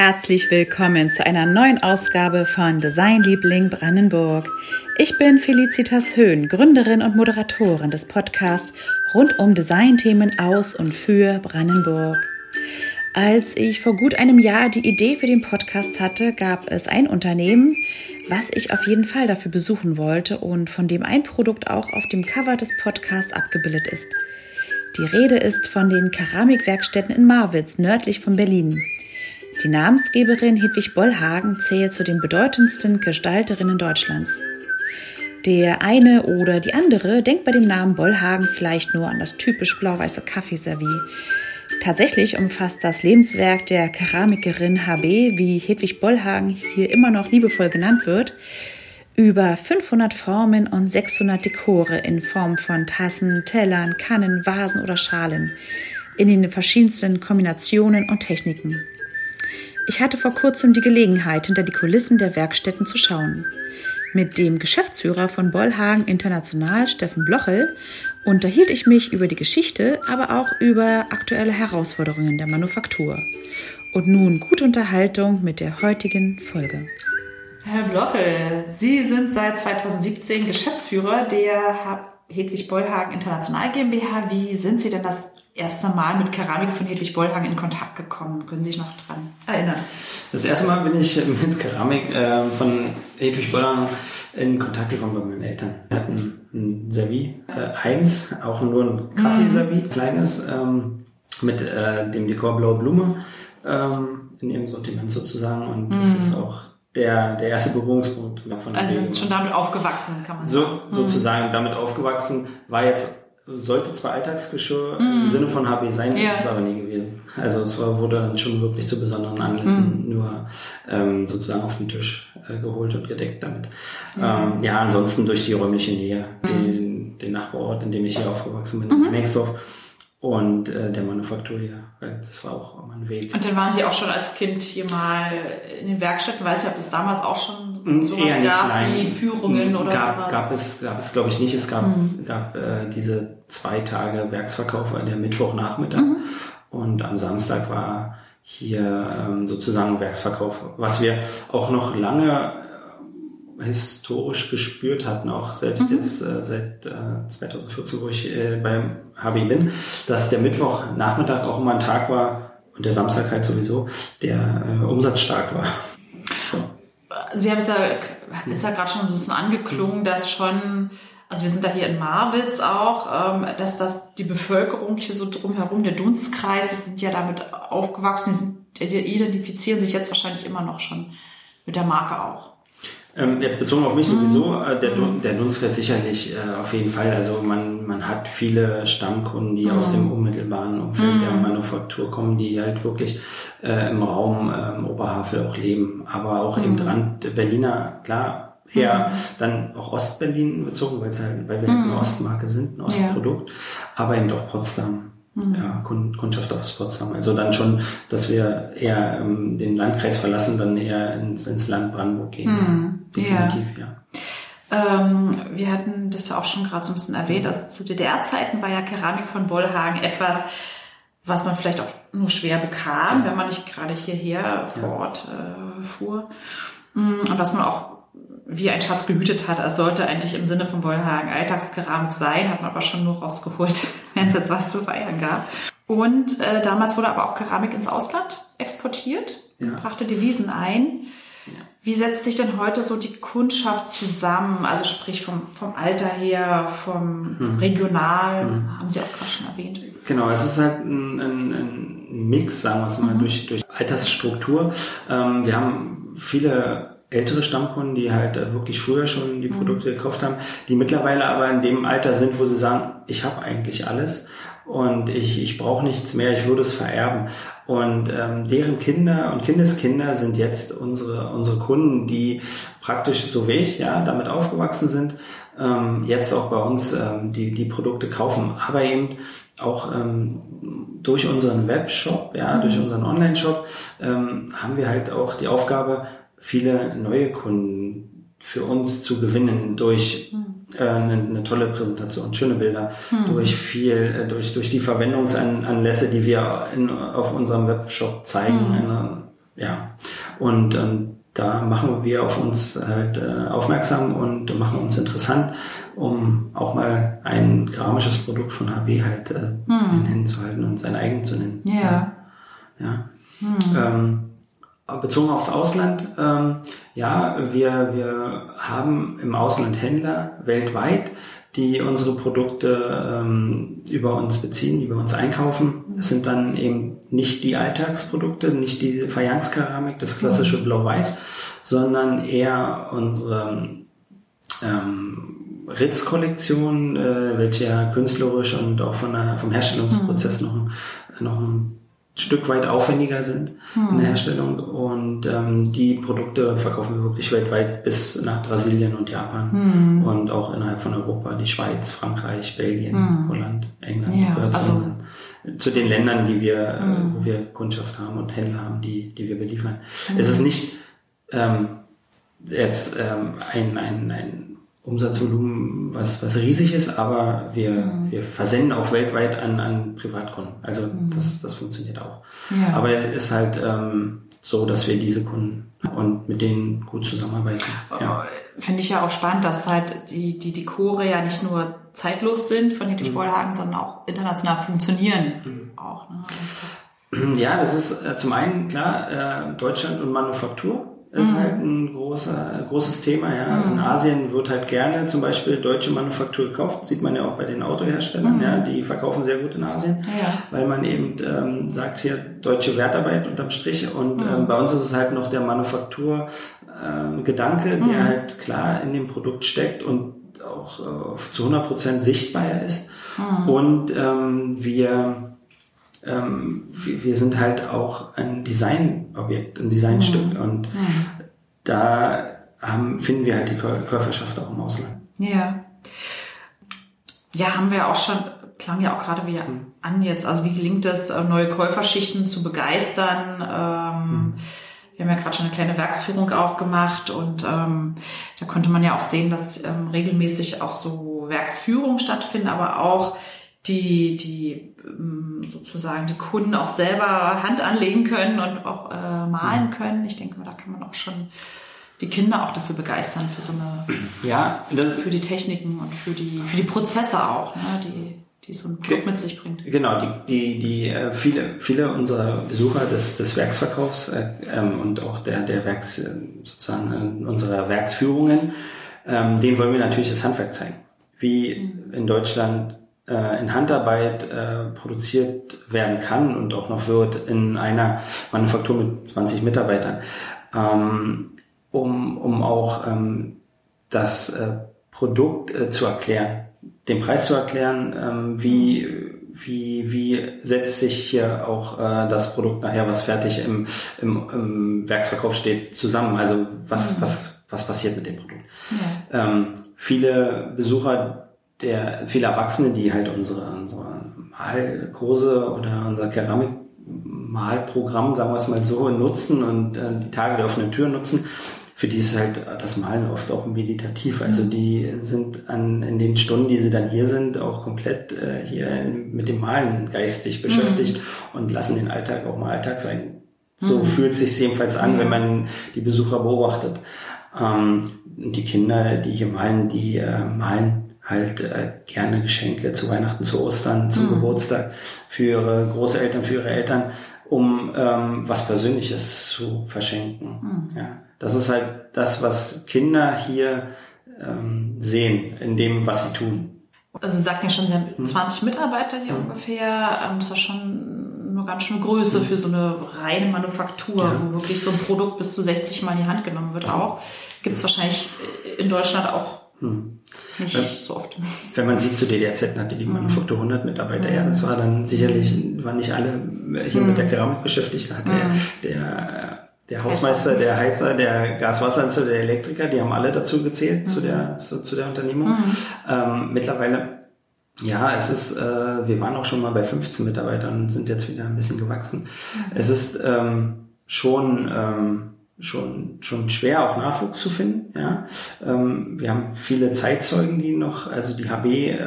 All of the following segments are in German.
Herzlich willkommen zu einer neuen Ausgabe von Designliebling Brandenburg. Ich bin Felicitas Höhn, Gründerin und Moderatorin des Podcasts rund um Designthemen aus und für Brandenburg. Als ich vor gut einem Jahr die Idee für den Podcast hatte, gab es ein Unternehmen, was ich auf jeden Fall dafür besuchen wollte und von dem ein Produkt auch auf dem Cover des Podcasts abgebildet ist. Die Rede ist von den Keramikwerkstätten in Marwitz, nördlich von Berlin. Die Namensgeberin Hedwig Bollhagen zählt zu den bedeutendsten Gestalterinnen Deutschlands. Der eine oder die andere denkt bei dem Namen Bollhagen vielleicht nur an das typisch blau-weiße Kaffeeservie. Tatsächlich umfasst das Lebenswerk der Keramikerin HB, wie Hedwig Bollhagen hier immer noch liebevoll genannt wird, über 500 Formen und 600 Dekore in Form von Tassen, Tellern, Kannen, Vasen oder Schalen in den verschiedensten Kombinationen und Techniken. Ich hatte vor kurzem die Gelegenheit, hinter die Kulissen der Werkstätten zu schauen. Mit dem Geschäftsführer von Bollhagen International, Steffen Blochel, unterhielt ich mich über die Geschichte, aber auch über aktuelle Herausforderungen der Manufaktur. Und nun gute Unterhaltung mit der heutigen Folge. Herr Blochel, Sie sind seit 2017 Geschäftsführer der Hedwig Bollhagen International GmbH. Wie sind Sie denn das erste Mal mit Keramik von Hedwig Bollhang in Kontakt gekommen? Können Sie sich noch dran erinnern? Das erste Mal bin ich mit Keramik äh, von Hedwig Bollhang in Kontakt gekommen bei meinen Eltern. Wir hatten ein Servi, äh, eins, auch nur ein Kaffeeservi, mhm. kleines, ähm, mit äh, dem Dekor Blaue Blume ähm, in ihrem Sortiment sozusagen. Und das mhm. ist auch der, der erste Berührungspunkt von der Also sind schon damit aufgewachsen, kann man so, sagen. Sozusagen mhm. damit aufgewachsen, war jetzt sollte zwar Alltagsgeschirr mm. im Sinne von HB sein, ja. ist es aber nie gewesen. Also es war, wurde dann schon wirklich zu besonderen Anlässen mm. nur ähm, sozusagen auf den Tisch äh, geholt und gedeckt damit. Mm. Ähm, ja, ansonsten durch die räumliche Nähe, mhm. den, den Nachbarort, in dem ich hier aufgewachsen bin, in mhm und äh, der Manufaktur hier. Das war auch mein Weg. Und dann waren Sie auch schon als Kind hier mal in den Werkstätten. Weiß ich, ob es damals auch schon hm, sowas Eher nicht, gab nein. wie Führungen oder gab, sowas? Gab es, gab es glaube ich nicht. Es gab, mhm. gab äh, diese zwei Tage Werksverkauf an der Mittwochnachmittag mhm. und am Samstag war hier ähm, sozusagen Werksverkauf, was wir auch noch lange historisch gespürt hatten, auch selbst mhm. jetzt äh, seit äh, 2014, wo ich äh, beim HB bin, dass der Mittwochnachmittag auch immer ein Tag war und der Samstag halt sowieso, der äh, umsatzstark war. So. Sie haben es ja, ist ja gerade schon ein bisschen angeklungen, dass schon, also wir sind da hier in Marwitz auch, ähm, dass das die Bevölkerung hier so drumherum, der Dunstkreis, die sind ja damit aufgewachsen, die, sind, die identifizieren sich jetzt wahrscheinlich immer noch schon mit der Marke auch. Ähm, jetzt bezogen auf mich sowieso, mhm. äh, der, mhm. der Dunstkreis sicherlich äh, auf jeden Fall. Also man, man hat viele Stammkunden, die mhm. aus dem unmittelbaren Umfeld mhm. der Manufaktur kommen, die halt wirklich äh, im Raum ähm, Oberhavel auch leben. Aber auch im Rand mhm. Berliner, klar, eher mhm. dann auch Ostberlin bezogen, weil, halt, weil wir halt eine Ostmarke sind, ein Ostprodukt, ja. aber eben auch Potsdam mhm. ja, Kundschaft aus Potsdam. Also dann schon, dass wir eher ähm, den Landkreis verlassen, dann eher ins, ins Land Brandenburg gehen. Mhm. Definitiv, ja. ja. Ähm, wir hatten das ja auch schon gerade so ein bisschen erwähnt. Also zu DDR-Zeiten war ja Keramik von Bollhagen etwas, was man vielleicht auch nur schwer bekam, wenn man nicht gerade hierher vor Ort äh, fuhr. Mm, und was man auch wie ein Schatz gehütet hat. Es sollte eigentlich im Sinne von Bollhagen Alltagskeramik sein, hat man aber schon nur rausgeholt, wenn es jetzt was zu feiern gab. Und äh, damals wurde aber auch Keramik ins Ausland exportiert, ja. brachte Devisen ein. Wie setzt sich denn heute so die Kundschaft zusammen? Also sprich vom, vom Alter her, vom mhm. Regional, mhm. haben Sie auch gerade schon erwähnt. Genau, es ist halt ein, ein, ein Mix, sagen wir es mal, mhm. durch, durch Altersstruktur. Ähm, wir haben viele ältere Stammkunden, die halt wirklich früher schon die mhm. Produkte gekauft haben, die mittlerweile aber in dem Alter sind, wo sie sagen, ich habe eigentlich alles und ich, ich brauche nichts mehr, ich würde es vererben. Und ähm, deren Kinder und Kindeskinder sind jetzt unsere, unsere Kunden, die praktisch so wie ich, ja, damit aufgewachsen sind, ähm, jetzt auch bei uns ähm, die, die Produkte kaufen, aber eben auch ähm, durch unseren Webshop, ja, mhm. durch unseren Online-Shop ähm, haben wir halt auch die Aufgabe, viele neue Kunden für uns zu gewinnen durch hm. äh, eine, eine, tolle Präsentation, schöne Bilder, hm. durch viel, äh, durch, durch die Verwendungsanlässe, die wir in, auf unserem Webshop zeigen, hm. eine ja, und ähm, da machen wir auf uns halt äh, aufmerksam und machen uns interessant, um auch mal ein keramisches Produkt von HB halt äh, hm. in Händen zu halten und sein eigen zu nennen. Ja. Ja. Hm. Ähm, bezogen aufs Ausland, ähm, ja, wir, wir haben im Ausland Händler weltweit, die unsere Produkte ähm, über uns beziehen, die bei uns einkaufen. Es sind dann eben nicht die Alltagsprodukte, nicht die Fayanskeramik, das klassische mhm. Blau-Weiß, sondern eher unsere ähm, Ritz-Kollektion, äh, welche ja künstlerisch und auch von der, vom Herstellungsprozess mhm. noch, noch ein Stück weit aufwendiger sind hm. in der hm. Herstellung. Und ähm, die Produkte verkaufen wir wirklich weltweit bis nach Brasilien und Japan hm. und auch innerhalb von Europa, die Schweiz, Frankreich, Belgien, hm. Holland, England. Ja, gehört also, zu, den Ländern, die wir, äh, hm. wo wir Kundschaft haben und Händler haben, die, die wir beliefern. Es ist nicht ähm, jetzt ähm, ein, ein, ein Umsatzvolumen, was, was riesig ist, aber wir, mhm. wir versenden auch weltweit an, an Privatkunden. Also mhm. das, das funktioniert auch. Ja. Aber es ist halt ähm, so, dass wir diese Kunden und mit denen gut zusammenarbeiten. Ja. Oh, finde ich ja auch spannend, dass halt die, die Dekore ja nicht nur zeitlos sind von Dietrich mhm. Bollhagen, sondern auch international funktionieren. Mhm. Auch, ne? Ja, das ist äh, zum einen klar äh, Deutschland und Manufaktur ist mhm. halt ein großer, großes Thema. Ja. Mhm. In Asien wird halt gerne zum Beispiel deutsche Manufaktur gekauft. Sieht man ja auch bei den Autoherstellern. Mhm. Ja, die verkaufen sehr gut in Asien, ja. weil man eben ähm, sagt hier deutsche Wertarbeit unterm Strich. Und ähm, bei uns ist es halt noch der Manufaktur-Gedanke, ähm, der mhm. halt klar in dem Produkt steckt und auch äh, zu 100 Prozent sichtbar ist. Mhm. Und ähm, wir ähm, wir, wir, sind halt auch ein Designobjekt, ein Designstück mhm. und mhm. da haben, finden wir halt die Käuferschaft auch im Ausland. Ja. Ja, haben wir auch schon, klang ja auch gerade wieder mhm. an jetzt. Also wie gelingt es, äh, neue Käuferschichten zu begeistern? Ähm, mhm. Wir haben ja gerade schon eine kleine Werksführung auch gemacht und ähm, da konnte man ja auch sehen, dass ähm, regelmäßig auch so Werksführungen stattfinden, aber auch die, die ähm, sozusagen die Kunden auch selber Hand anlegen können und auch äh, malen mhm. können. Ich denke mal, da kann man auch schon die Kinder auch dafür begeistern, für so eine, ja, für die Techniken und für die, für die Prozesse auch, ne, die, die so ein Produkt mit sich bringt. Genau, die, die, die äh, viele, viele unserer Besucher des, des Werksverkaufs äh, ähm, und auch der, der Werks, äh, sozusagen äh, unserer Werksführungen, ähm, denen wollen wir natürlich das Handwerk zeigen. Wie mhm. in Deutschland äh, in Handarbeit äh, produziert werden kann und auch noch wird in einer Manufaktur mit 20 Mitarbeitern, ähm, um, um auch ähm, das äh, Produkt äh, zu erklären, den Preis zu erklären, ähm, wie wie, wie setzt sich hier auch äh, das Produkt nachher, was fertig im, im, im Werksverkauf steht, zusammen? Also was, mhm. was, was passiert mit dem Produkt? Ja. Ähm, viele Besucher der viele Erwachsene, die halt unsere, unsere Malkurse oder unser Keramikmalprogramm, sagen wir es mal so, nutzen und äh, die Tage der offenen Tür nutzen, für die ist halt das Malen oft auch meditativ. Also mhm. die sind an, in den Stunden, die sie dann hier sind, auch komplett äh, hier mit dem Malen geistig beschäftigt mhm. und lassen den Alltag auch mal Alltag sein. So mhm. fühlt es sich jedenfalls an, mhm. wenn man die Besucher beobachtet. Ähm, die Kinder, die hier malen, die äh, malen halt äh, gerne Geschenke zu Weihnachten, zu Ostern, zum mhm. Geburtstag für ihre Großeltern, für ihre Eltern, um ähm, was Persönliches zu verschenken. Mhm. Ja, das ist halt das, was Kinder hier ähm, sehen in dem, was sie tun. Also Sie sagten ja schon, Sie haben 20 hm. Mitarbeiter hier hm. ungefähr. Ähm, das ist ja schon eine ganz schöne Größe hm. für so eine reine Manufaktur, ja. wo wirklich so ein Produkt bis zu 60 Mal in die Hand genommen wird auch. Gibt es wahrscheinlich in Deutschland auch hm. Nicht wenn, so oft. Wenn man sieht, zu DDRZ hatte die mhm. Manufaktur 100 Mitarbeiter. Mhm. Ja, das war dann sicherlich, waren nicht alle hier mhm. mit der mhm. Keramik beschäftigt. Da hat der, mhm. der, der Hausmeister, der Heizer, der Gaswasser, der Elektriker, die haben alle dazu gezählt zu der, zu, zu der Unternehmung. Ähm, mittlerweile ja, es ist, äh, wir waren auch schon mal bei 15 Mitarbeitern und sind jetzt wieder ein bisschen gewachsen. Es ist ähm, schon ähm, schon, schon schwer, auch Nachwuchs zu finden. Ja. Ähm, wir haben viele Zeitzeugen, die noch, also die HB äh,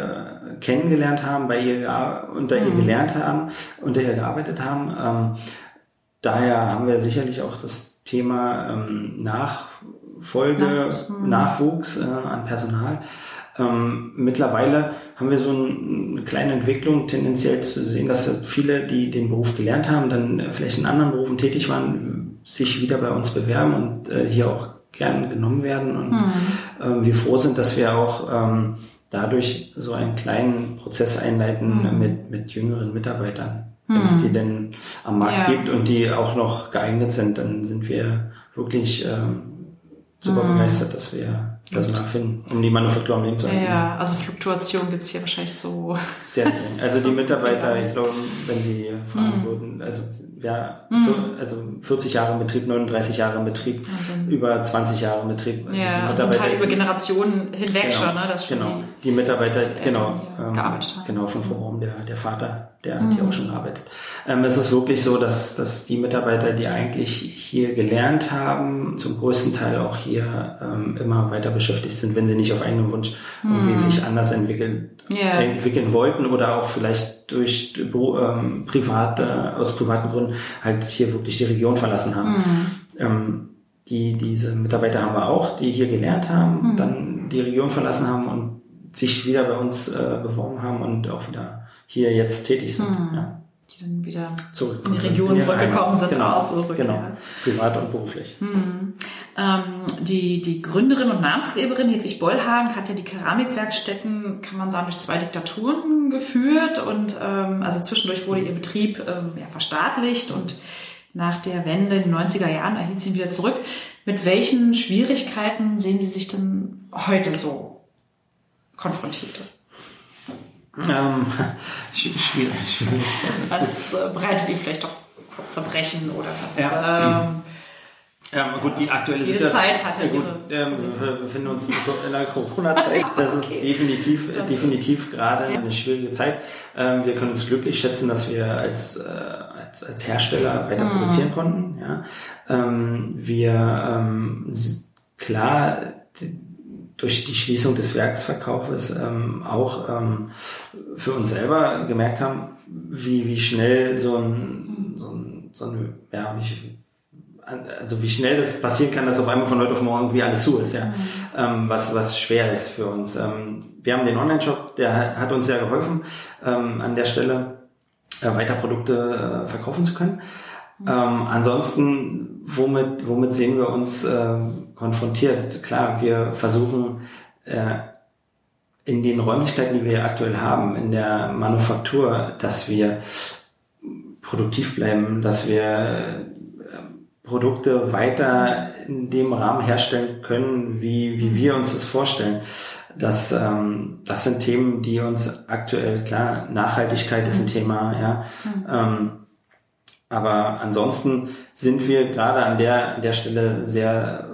kennengelernt haben, bei ihr unter ihr mhm. gelernt haben, unter ihr gearbeitet haben. Ähm, daher haben wir sicherlich auch das Thema ähm, Nachfolge, Nachwuchs, hm. Nachwuchs äh, an Personal. Ähm, mittlerweile haben wir so eine kleine Entwicklung tendenziell zu sehen, dass viele, die den Beruf gelernt haben, dann vielleicht in anderen Berufen tätig waren, sich wieder bei uns bewerben und äh, hier auch gern genommen werden. Und mhm. ähm, wir froh sind, dass wir auch ähm, dadurch so einen kleinen Prozess einleiten mhm. mit, mit jüngeren Mitarbeitern. Wenn es die hm. denn am Markt ja. gibt und die auch noch geeignet sind, dann sind wir wirklich ähm, super mhm. begeistert, dass wir Personal finden, um die Manufaktur am Leben zu halten. Ja, also Fluktuation gibt's hier wahrscheinlich so. Sehr gering. Also die Mitarbeiter, ich glaube, wenn sie fragen mhm. würden, also ja, mhm. für, also 40 Jahre im Betrieb, 39 Jahre im Betrieb, Wahnsinn. über 20 Jahre im Betrieb. Also ja, die Mitarbeiter, also Teil über Generationen hinweg genau, schon, ne? Das schon genau, die, die Mitarbeiter, genau, ähm, gearbeitet haben. genau, von Forum, der, der Vater, der mhm. hat hier auch schon gearbeitet. Ähm, es ist wirklich so, dass, dass die Mitarbeiter, die eigentlich hier gelernt haben, zum größten Teil auch hier ähm, immer weiter beschäftigt sind, wenn sie nicht auf eigenen Wunsch irgendwie mhm. sich anders entwickelt, yeah. entwickeln wollten oder auch vielleicht durch ähm, private, aus privaten Gründen halt hier wirklich die Region verlassen haben. Mhm. Ähm, die, diese Mitarbeiter haben wir auch, die hier gelernt haben, mhm. dann die Region verlassen haben und sich wieder bei uns äh, beworben haben und auch wieder hier jetzt tätig sind. Mhm. Ja die dann wieder Zurück in die Region zurückgekommen sind. Genau, zurück, genau. Ja. privat und beruflich. Mhm. Ähm, die, die Gründerin und Namensgeberin Hedwig Bollhagen hat ja die Keramikwerkstätten, kann man sagen, durch zwei Diktaturen geführt und ähm, also zwischendurch wurde ihr Betrieb ähm, ja, verstaatlicht und nach der Wende in den 90er Jahren erhielt sie ihn wieder zurück. Mit welchen Schwierigkeiten sehen Sie sich denn heute so konfrontiert? Ähm, schwierig, schwierig. Was äh, bereitet ihr vielleicht doch Zerbrechen oder was? Ja. Ähm, ja, gut, die aktuelle Situation. Zeit hat ja gut, ähm, wir befinden uns in der Corona-Zeit. Das ist okay. definitiv, das definitiv ist, gerade ja. eine schwierige Zeit. Ähm, wir können uns glücklich schätzen, dass wir als, äh, als, als Hersteller weiter mm. produzieren konnten. Ja. Ähm, wir, ähm, klar, durch die Schließung des Werksverkaufes ähm, auch ähm, für uns selber gemerkt haben, wie, wie schnell so ein, so ein, so ein ja, wie, also wie schnell das passieren kann, dass auf einmal von heute auf morgen irgendwie alles zu ist, ja. Mhm. Ähm, was, was schwer ist für uns. Ähm, wir haben den Online-Shop, der hat uns sehr geholfen, ähm, an der Stelle äh, weiter Produkte äh, verkaufen zu können. Mhm. Ähm, ansonsten, womit, womit sehen wir uns äh, konfrontiert? Klar, wir versuchen äh, in den Räumlichkeiten, die wir aktuell haben, in der Manufaktur, dass wir produktiv bleiben, dass wir äh, Produkte weiter in dem Rahmen herstellen können, wie, wie wir uns das vorstellen. Das, ähm, das sind Themen, die uns aktuell, klar, Nachhaltigkeit ist ein mhm. Thema, ja. Mhm. Ähm, aber ansonsten sind wir gerade an der, an der Stelle sehr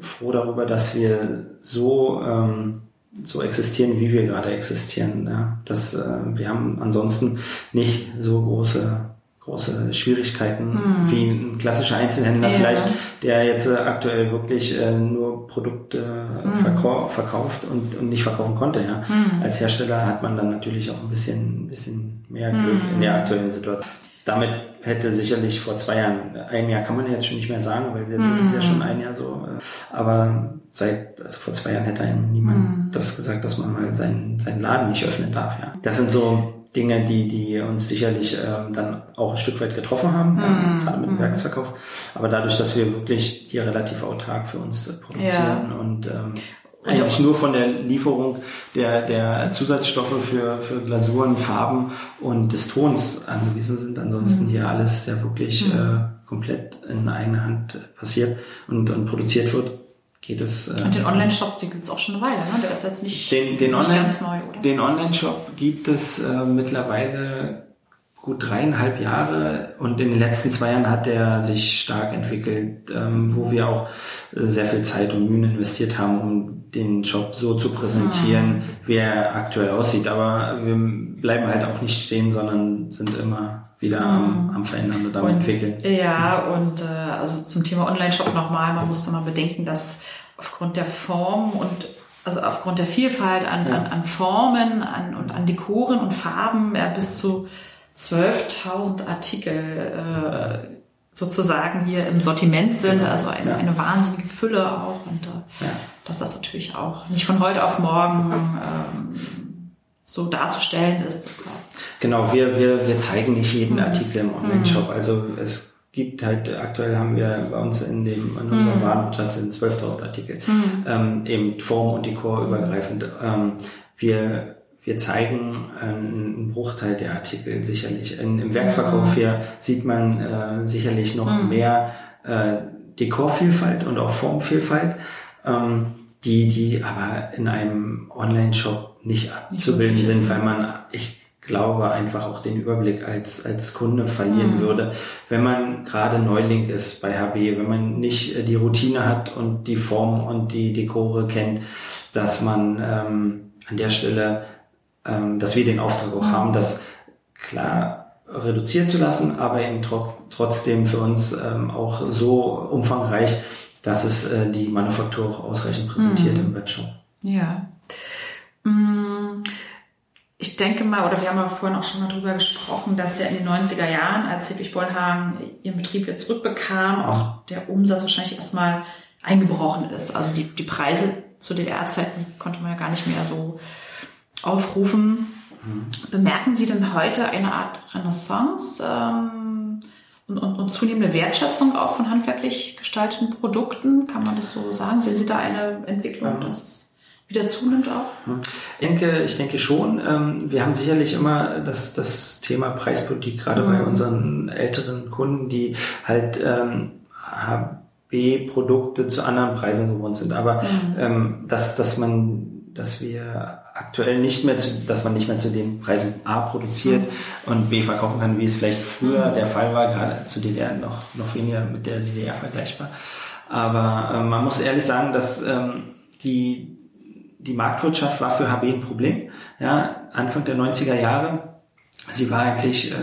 froh darüber, dass wir so, ähm, so existieren, wie wir gerade existieren. Ja. Das, äh, wir haben ansonsten nicht so große große Schwierigkeiten, hm. wie ein klassischer Einzelhändler ja. vielleicht, der jetzt äh, aktuell wirklich äh, nur Produkte hm. verkau verkauft und, und nicht verkaufen konnte. Ja. Hm. Als Hersteller hat man dann natürlich auch ein bisschen, bisschen mehr Glück in der hm. aktuellen Situation. Damit hätte sicherlich vor zwei Jahren, ein Jahr kann man jetzt schon nicht mehr sagen, weil jetzt ist es ja hm. schon ein Jahr so, äh, aber seit, also vor zwei Jahren hätte einem niemand hm. das gesagt, dass man mal seinen, seinen Laden nicht öffnen darf. Ja. Das sind so Dinge, die, die uns sicherlich ähm, dann auch ein Stück weit getroffen haben, ähm, gerade mit dem mm. Werksverkauf. Aber dadurch, dass wir wirklich hier relativ autark für uns äh, produzieren ja. und ähm, eigentlich nur von der Lieferung der, der Zusatzstoffe für, für Glasuren, Farben und des Tons angewiesen sind. Ansonsten mhm. hier alles ja wirklich mhm. äh, komplett in eigener Hand passiert und, und produziert wird geht es. Äh, und den Online-Shop, den gibt es auch schon eine Weile, ne? Der ist jetzt nicht, den, den nicht Online, ganz neu, oder? Den Online-Shop gibt es äh, mittlerweile gut dreieinhalb Jahre und in den letzten zwei Jahren hat er sich stark entwickelt, ähm, wo wir auch äh, sehr viel Zeit und Mühen investiert haben, um den Shop so zu präsentieren, mhm. wie er aktuell aussieht. Aber wir bleiben halt auch nicht stehen, sondern sind immer wieder am, am, Verändern und am und, Entwickeln. Ja, und äh, also zum Thema Online-Shop nochmal, man musste mal bedenken, dass aufgrund der Form und also aufgrund der Vielfalt an, ja. an, an Formen an, und an Dekoren und Farben er bis zu 12.000 Artikel äh, sozusagen hier im Sortiment sind, genau. also eine, ja. eine wahnsinnige Fülle auch und äh, ja. dass das natürlich auch nicht von heute auf morgen ähm, so darzustellen ist. Genau, wir, wir, wir zeigen nicht jeden mhm. Artikel im Online-Shop. Mhm. Also es gibt halt, aktuell haben wir bei uns in dem, in unserem mhm. Warenschatz sind 12.000 Artikel, mhm. ähm, eben Form und Dekor übergreifend. Ähm, wir wir zeigen einen Bruchteil der Artikel sicherlich. In, Im Werksverkauf mhm. hier sieht man äh, sicherlich noch mhm. mehr äh, Dekorvielfalt und auch Formvielfalt, ähm, die, die aber in einem Online-Shop nicht abzubilden nicht sind, weil man, ich glaube, einfach auch den Überblick als, als Kunde verlieren mhm. würde, wenn man gerade Neuling ist bei HB, wenn man nicht äh, die Routine hat und die Form und die Dekore kennt, dass man ähm, an der Stelle ähm, dass wir den Auftrag auch haben, das klar reduzieren zu lassen, aber eben tro trotzdem für uns ähm, auch so umfangreich, dass es äh, die Manufaktur auch ausreichend präsentiert mhm. im Webshop. Ja. Mm, ich denke mal, oder wir haben ja vorhin auch schon mal drüber gesprochen, dass ja in den 90er Jahren, als Hedwig Bollhagen ihren Betrieb wieder zurückbekam, auch der Umsatz wahrscheinlich erstmal eingebrochen ist. Also die, die Preise zu DDR-Zeiten konnte man ja gar nicht mehr so aufrufen. Mhm. Bemerken Sie denn heute eine Art Renaissance ähm, und, und, und, zunehmende Wertschätzung auch von handwerklich gestalteten Produkten? Kann man das so sagen? Sehen Sie da eine Entwicklung, mhm. dass es wieder zunimmt auch? Mhm. Ich denke, ich denke schon. Ähm, wir haben sicherlich immer das, das Thema Preispolitik, gerade mhm. bei unseren älteren Kunden, die halt ähm, HB-Produkte zu anderen Preisen gewohnt sind. Aber mhm. ähm, dass, dass man dass wir aktuell nicht mehr zu, dass man nicht mehr zu den Preisen A produziert mhm. und B verkaufen kann, wie es vielleicht früher mhm. der Fall war, gerade zu DDR noch, noch weniger mit der DDR vergleichbar. Aber äh, man muss ehrlich sagen, dass ähm, die, die Marktwirtschaft war für HB ein Problem. Ja, Anfang der 90er Jahre. Sie war eigentlich äh,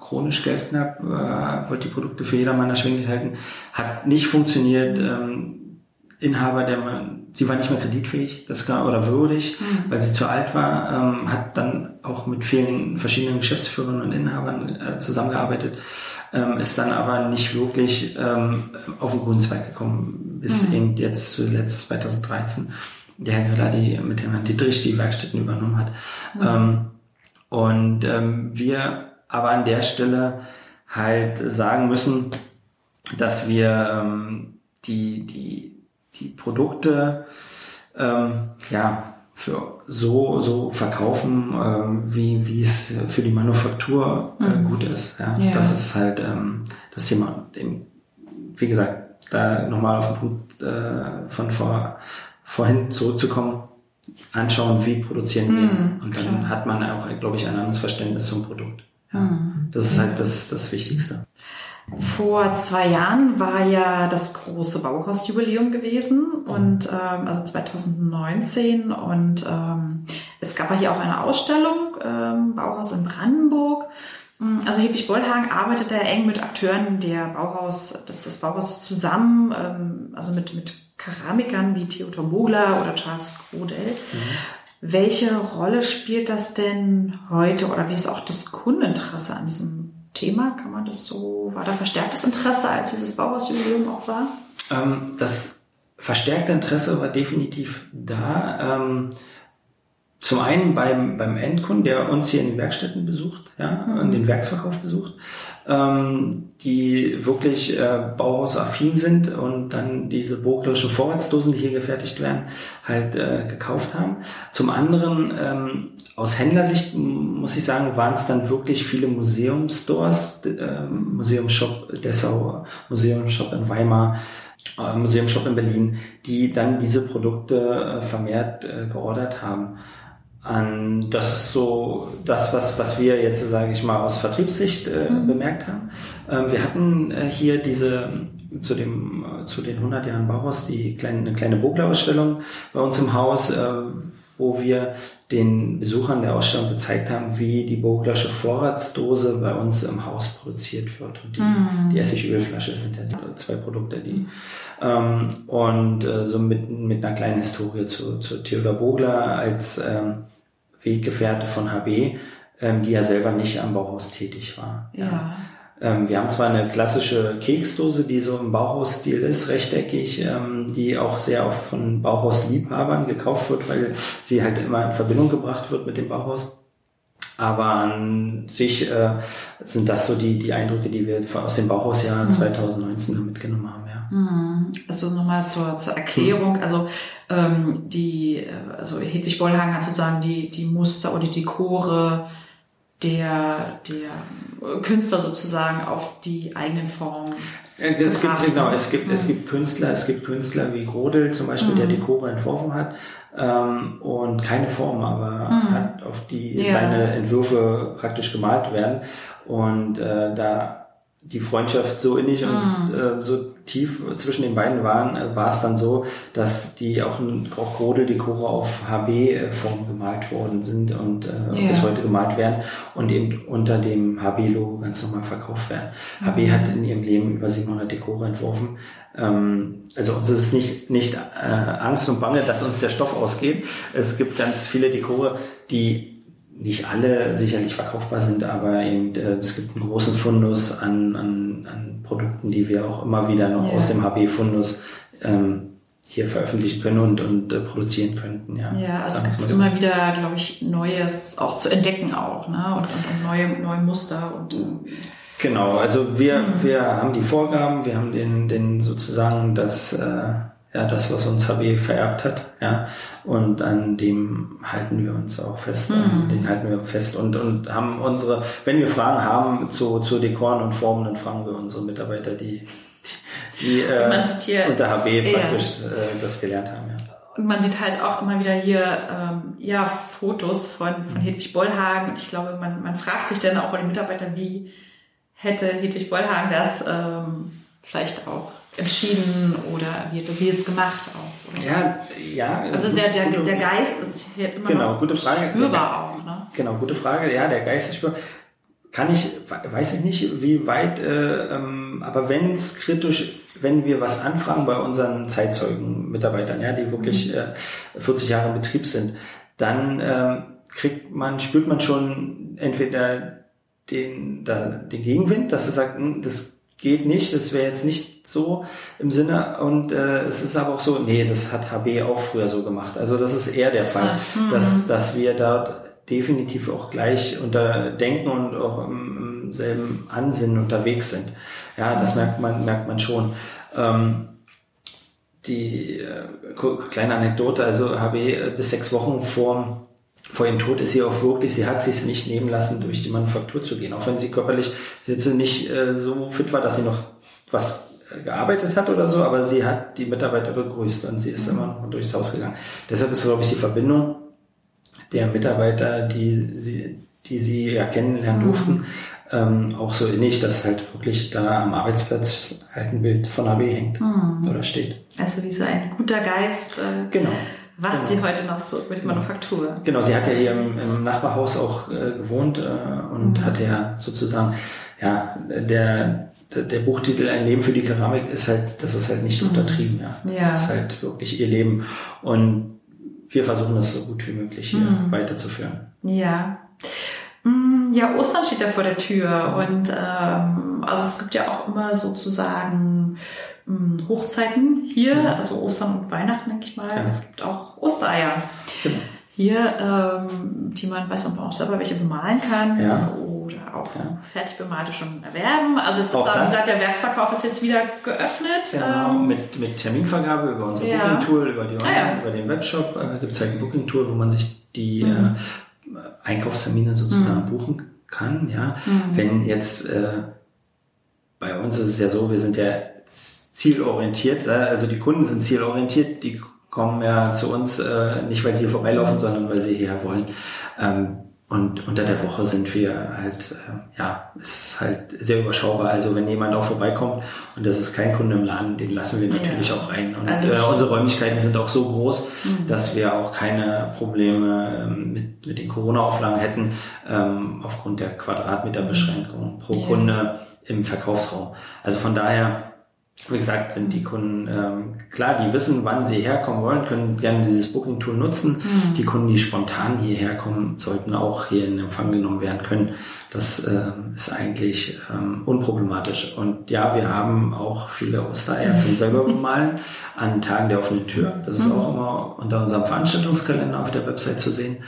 chronisch geldknapp, äh, wollte die Produkte für jedermann erschwinglich halten, hat nicht funktioniert. Ähm, Inhaber, der man, sie war nicht mehr kreditfähig, das gar, oder würdig, mhm. weil sie zu alt war, ähm, hat dann auch mit vielen verschiedenen Geschäftsführern und Inhabern äh, zusammengearbeitet, ähm, ist dann aber nicht wirklich ähm, auf den grünen Zweig gekommen, bis mhm. eben jetzt zuletzt 2013 der Herr Grilladi mit dem Herrn Dietrich die Werkstätten übernommen hat. Mhm. Ähm, und ähm, wir aber an der Stelle halt sagen müssen, dass wir ähm, die, die die Produkte ähm, ja für so so verkaufen, ähm, wie wie es für die Manufaktur äh, mhm. gut ist. Ja? ja? Das ist halt ähm, das Thema. Wie gesagt, da nochmal auf den Punkt äh, von vor, vorhin zurückzukommen, anschauen, wie produzieren wir. Mhm, und dann klar. hat man auch, glaube ich, ein anderes Verständnis zum Produkt. Ja? Mhm. Das ist halt das, das Wichtigste. Vor zwei Jahren war ja das große Bauhausjubiläum gewesen und ähm, also 2019 und ähm, es gab ja hier auch eine Ausstellung ähm, Bauhaus in Brandenburg. Mm, also Hedwig Bollhagen arbeitet da eng mit Akteuren der Bauhaus, des, des Bauhauses zusammen, ähm, also mit, mit Keramikern wie Theodor Bogler oder Charles Grodel. Mhm. Welche Rolle spielt das denn heute oder wie ist auch das Kundeninteresse an diesem Thema? Kann man das so, war da verstärktes Interesse, als dieses Bauhausjubiläum auch war? Ähm, das verstärkte Interesse war definitiv da. Ähm, zum einen beim, beim Endkunden, der uns hier in den Werkstätten besucht, ja, mhm. den Werksverkauf besucht, ähm, die wirklich äh, bauhausaffin sind und dann diese burglerischen Vorratsdosen, die hier gefertigt werden, halt äh, gekauft haben. Zum anderen, ähm, aus Händlersicht muss ich sagen, waren es dann wirklich viele Museumstores, äh, Museumshop Dessau, Museumshop in Weimar, äh, Museumshop in Berlin, die dann diese Produkte äh, vermehrt äh, geordert haben an das ist so das, was, was wir jetzt, sage ich mal, aus Vertriebssicht äh, mhm. bemerkt haben. Ähm, wir hatten äh, hier diese zu dem zu den 100 Jahren Bauhaus die kleine eine kleine Bogler-Ausstellung bei uns im Haus, äh, wo wir den Besuchern der Ausstellung gezeigt haben, wie die Boglersche Vorratsdose bei uns im Haus produziert wird. Und die, mhm. die Essigölflasche sind ja zwei Produkte, die ähm, und äh, so mit, mit einer kleinen Historie zu, zu Theodor Bogler als ähm, Weggefährte von HB, ähm, die ja selber nicht am Bauhaus tätig war. Ja. Ähm, wir haben zwar eine klassische Keksdose, die so im Bauhausstil ist, rechteckig, ähm, die auch sehr oft von Bauhausliebhabern gekauft wird, weil sie halt immer in Verbindung gebracht wird mit dem Bauhaus. Aber an sich äh, sind das so die, die Eindrücke, die wir aus dem Bauhausjahr mhm. 2019 mitgenommen haben. Ja. Mhm. Also nochmal zur, zur Erklärung. Also ähm, die, äh, also Hedwig Bollhagen hat sozusagen die, die Muster oder die Dekore der, der Künstler sozusagen auf die eigenen Formen. Äh, es gibt, genau, es gibt, mhm. es gibt Künstler, es gibt Künstler wie Grodel zum Beispiel, mhm. der Dekore entworfen hat ähm, und keine Form, aber mhm. hat auf die ja. seine Entwürfe praktisch gemalt werden und äh, da die Freundschaft so innig und mhm. äh, so tief zwischen den beiden waren, äh, war es dann so, dass die auch, auch Grodel die Chore auf HB-Form gemalt worden sind und äh, ja. bis heute gemalt werden und eben unter dem HB-Logo ganz normal verkauft werden. Mhm. HB hat in ihrem Leben über 700 Dekore entworfen. Ähm, also uns ist es nicht, nicht äh, Angst und Bange, dass uns der Stoff ausgeht. Es gibt ganz viele Dekore, die nicht alle sicherlich verkaufbar sind, aber eben, äh, es gibt einen großen Fundus an, an, an Produkten, die wir auch immer wieder noch ja. aus dem HB-Fundus ähm, hier veröffentlichen können und, und äh, produzieren könnten. Ja, ja also es gibt so. immer wieder, glaube ich, Neues auch zu entdecken auch, ne? Und, und, und neue, neue Muster und äh, Genau, also wir, mhm. wir haben die Vorgaben, wir haben den, den sozusagen das äh, ja, das, was uns HB vererbt hat, ja, und an dem halten wir uns auch fest, mhm. den halten wir fest und, und haben unsere, wenn wir Fragen haben zu, zu Dekoren und Formen, dann fragen wir unsere Mitarbeiter, die, die, die äh, unter HB praktisch ja. äh, das gelernt haben, ja. Und man sieht halt auch immer wieder hier ähm, ja Fotos von, von mhm. Hedwig Bollhagen. Und ich glaube, man, man fragt sich dann auch bei den Mitarbeitern, wie hätte Hedwig Bollhagen das ähm, vielleicht auch entschieden oder wie hat sie es gemacht auch? Oder? Ja, ja. Also der, der, der Geist ist hier immer genau, gute Frage. spürbar auch. Ne? Genau, gute Frage. Ja, der Geist ist spürbar. Kann ich, weiß ich nicht, wie weit, äh, ähm, aber wenn es kritisch, wenn wir was anfragen bei unseren Zeitzeugen-Mitarbeitern, ja, die wirklich mhm. äh, 40 Jahre im Betrieb sind, dann ähm, kriegt man, spürt man schon entweder den, da, den Gegenwind, dass er sagt, hm, das geht nicht, das wäre jetzt nicht so im Sinne und äh, es ist aber auch so, nee, das hat HB auch früher so gemacht. Also das ist eher der Fall, mhm. dass, dass wir dort definitiv auch gleich unter Denken und auch im, im selben Ansinnen unterwegs sind. Ja, das mhm. merkt man, merkt man schon. Ähm, die äh, kleine Anekdote, also HB äh, bis sechs Wochen vor vor ihrem Tod ist sie auch wirklich, sie hat sich nicht nehmen lassen, durch die Manufaktur zu gehen. Auch wenn sie körperlich jetzt nicht äh, so fit war, dass sie noch was äh, gearbeitet hat oder so, aber sie hat die Mitarbeiter begrüßt und sie ist mhm. immer durchs Haus gegangen. Deshalb ist, glaube ich, die Verbindung der Mitarbeiter, die sie, die sie ja kennenlernen mhm. durften, ähm, auch so innig, dass halt wirklich da am Arbeitsplatz halt ein Bild von AB hängt mhm. oder steht. Also wie so ein guter Geist. Äh, genau wacht genau. sie heute noch so über die Manufaktur. Genau, sie hat ja hier im, im Nachbarhaus auch äh, gewohnt äh, und mhm. hat ja sozusagen, ja, der, der Buchtitel Ein Leben für die Keramik ist halt, das ist halt nicht mhm. untertrieben, ja. ja. Das ist halt wirklich ihr Leben. Und wir versuchen das so gut wie möglich hier mhm. weiterzuführen. Ja. Mm, ja, Ostern steht ja vor der Tür und ähm, also es gibt ja auch immer sozusagen Hochzeiten hier, ja. also Ostern und Weihnachten, denke ich mal. Ja. Es gibt auch Ostereier. Genau. Hier, ähm, die man, weiß man auch selber welche bemalen kann ja. oder auch fertig bemalte schon erwerben. Also jetzt auch ist gesagt, der Werksverkauf ist jetzt wieder geöffnet. Genau, ähm, mit, mit Terminvergabe über unser. Booking-Tool, über, die Online, ah, über den Webshop äh, gibt es halt ein Booking-Tool, wo man sich die mhm. äh, Einkaufstermine sozusagen mhm. buchen kann. Ja, mhm. Wenn jetzt äh, bei uns ist es ja so, wir sind ja zielorientiert. Also die Kunden sind zielorientiert, die kommen ja zu uns äh, nicht, weil sie hier vorbeilaufen, sondern weil sie hierher wollen. Ähm, und unter der Woche sind wir halt, äh, ja, ist halt sehr überschaubar. Also wenn jemand auch vorbeikommt und das ist kein Kunde im Laden, den lassen wir natürlich ja. auch rein. Und also äh, unsere Räumlichkeiten sind auch so groß, mhm. dass wir auch keine Probleme ähm, mit, mit den Corona-Auflagen hätten, ähm, aufgrund der Quadratmeterbeschränkung pro ja. Kunde im Verkaufsraum. Also von daher wie gesagt, sind die Kunden, ähm, klar, die wissen, wann sie herkommen wollen, können gerne dieses Booking-Tool nutzen. Mhm. Die Kunden, die spontan hierher kommen, sollten auch hier in Empfang genommen werden können. Das ähm, ist eigentlich ähm, unproblematisch. Und ja, wir haben auch viele Ostereier zum selber bemalen an Tagen der offenen Tür. Das ist mhm. auch immer unter unserem Veranstaltungskalender auf der Website zu sehen.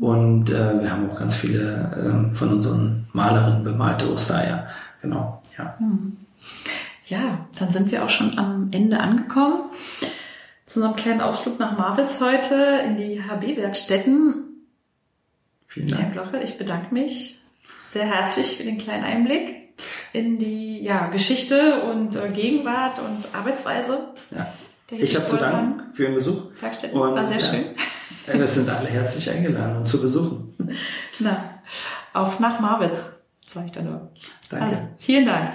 Und äh, wir haben auch ganz viele äh, von unseren Malerinnen bemalte Ostereier. Genau, ja. Mhm. Ja, dann sind wir auch schon am Ende angekommen. Zu unserem kleinen Ausflug nach Marwitz heute in die HB-Werkstätten. Vielen Dank. Herr Bloche, ich bedanke mich sehr herzlich für den kleinen Einblick in die ja, Geschichte und äh, Gegenwart und Arbeitsweise. Ja. Ich habe zu danken für Ihren Besuch. Werkstätten. Und, War sehr ja, schön. Wir sind alle herzlich eingeladen, uns zu besuchen. Na, auf nach Marwitz, sage ich da nur. Danke. Also, vielen Dank.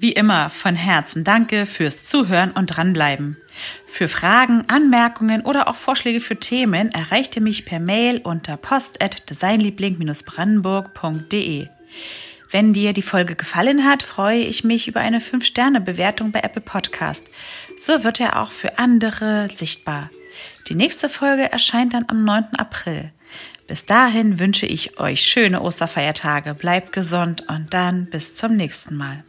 Wie immer von Herzen danke fürs Zuhören und dranbleiben. Für Fragen, Anmerkungen oder auch Vorschläge für Themen erreicht ihr mich per Mail unter post@designliebling-brandenburg.de. Wenn dir die Folge gefallen hat, freue ich mich über eine 5-Sterne-Bewertung bei Apple Podcast. So wird er auch für andere sichtbar. Die nächste Folge erscheint dann am 9. April. Bis dahin wünsche ich euch schöne Osterfeiertage, bleibt gesund und dann bis zum nächsten Mal.